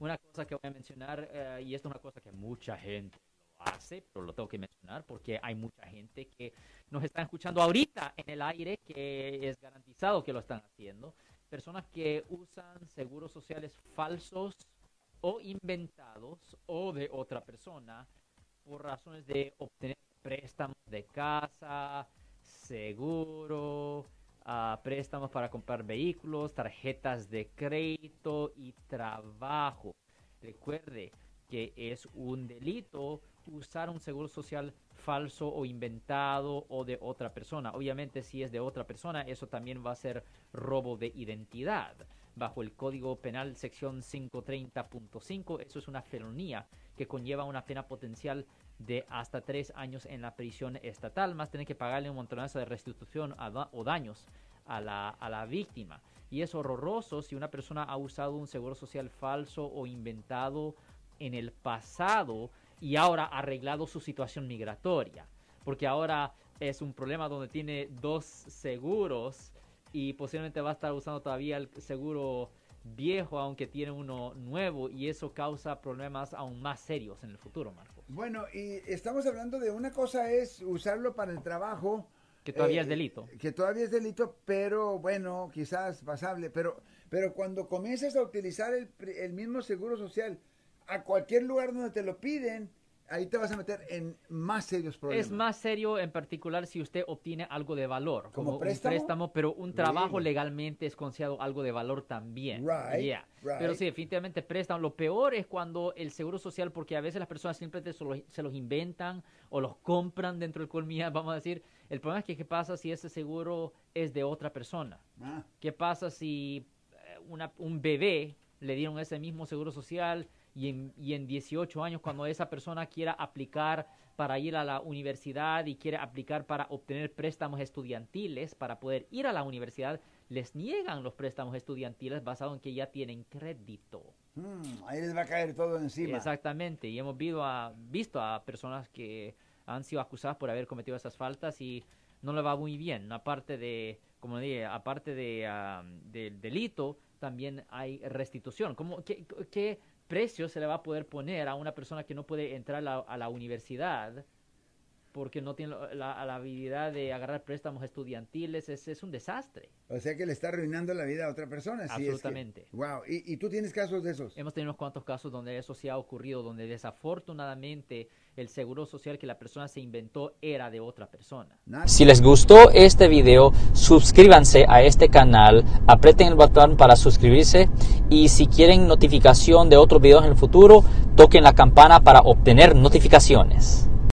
una cosa que voy a mencionar, eh, y esto es una cosa que mucha gente lo hace, pero lo tengo que mencionar porque hay mucha gente que nos está escuchando ahorita en el aire que es garantizado que lo están haciendo. Personas que usan seguros sociales falsos o inventados o de otra persona por razones de obtener préstamos de casa, seguro, préstamos para comprar vehículos, tarjetas de crédito y trabajo. Recuerde que es un delito usar un seguro social falso o inventado o de otra persona. Obviamente si es de otra persona, eso también va a ser robo de identidad. Bajo el Código Penal sección 530.5, eso es una felonía que conlleva una pena potencial de hasta tres años en la prisión estatal, más tener que pagarle un montonazo de restitución o daños a la, a la víctima. Y es horroroso si una persona ha usado un seguro social falso o inventado en el pasado y ahora ha arreglado su situación migratoria. Porque ahora es un problema donde tiene dos seguros y posiblemente va a estar usando todavía el seguro viejo aunque tiene uno nuevo y eso causa problemas aún más serios en el futuro, Marco. Bueno, y estamos hablando de una cosa es usarlo para el trabajo. Que todavía es eh, delito. Que todavía es delito, pero bueno, quizás pasable. Pero, pero cuando comienzas a utilizar el, el mismo seguro social a cualquier lugar donde te lo piden, ahí te vas a meter en más serios problemas. Es más serio en particular si usted obtiene algo de valor, como, un préstamo, pero un trabajo legalmente es considerado algo de valor también. Right, Pero sí, definitivamente préstamo. Lo peor es cuando el seguro social, porque a veces las personas simplemente se los, inventan o los compran dentro del colmillo, vamos a decir. El problema es que qué pasa si ese seguro es de otra persona. Ah. ¿Qué pasa si eh, una, un bebé le dieron ese mismo seguro social? Y en, y en 18 años cuando esa persona quiera aplicar para ir a la universidad y quiere aplicar para obtener préstamos estudiantiles para poder ir a la universidad, les niegan los préstamos estudiantiles basados en que ya tienen crédito. Hmm, ahí les va a caer todo encima. Exactamente, y hemos visto a, visto a personas que han sido acusadas por haber cometido esas faltas y no le va muy bien. Aparte de, como dije, aparte de, ah, del delito, también hay restitución. ¿Cómo, qué, qué precio se le va a poder poner a una persona que no puede entrar a la, universidad porque no tiene la, habilidad de agarrar préstamos estudiantiles, es, es, un desastre. O sea que le está arruinando la vida a otra persona. Absolutamente. wow. ¿Y, ¿Y, tú tienes casos de esos? Hemos tenido unos cuantos casos donde eso sí ha ocurrido, donde desafortunadamente el seguro social que la persona se inventó era de otra persona. Si les gustó este video, suscríbanse a este canal, aprieten el botón para suscribirse y si quieren notificación de otros videos en el futuro, toquen la campana para obtener notificaciones.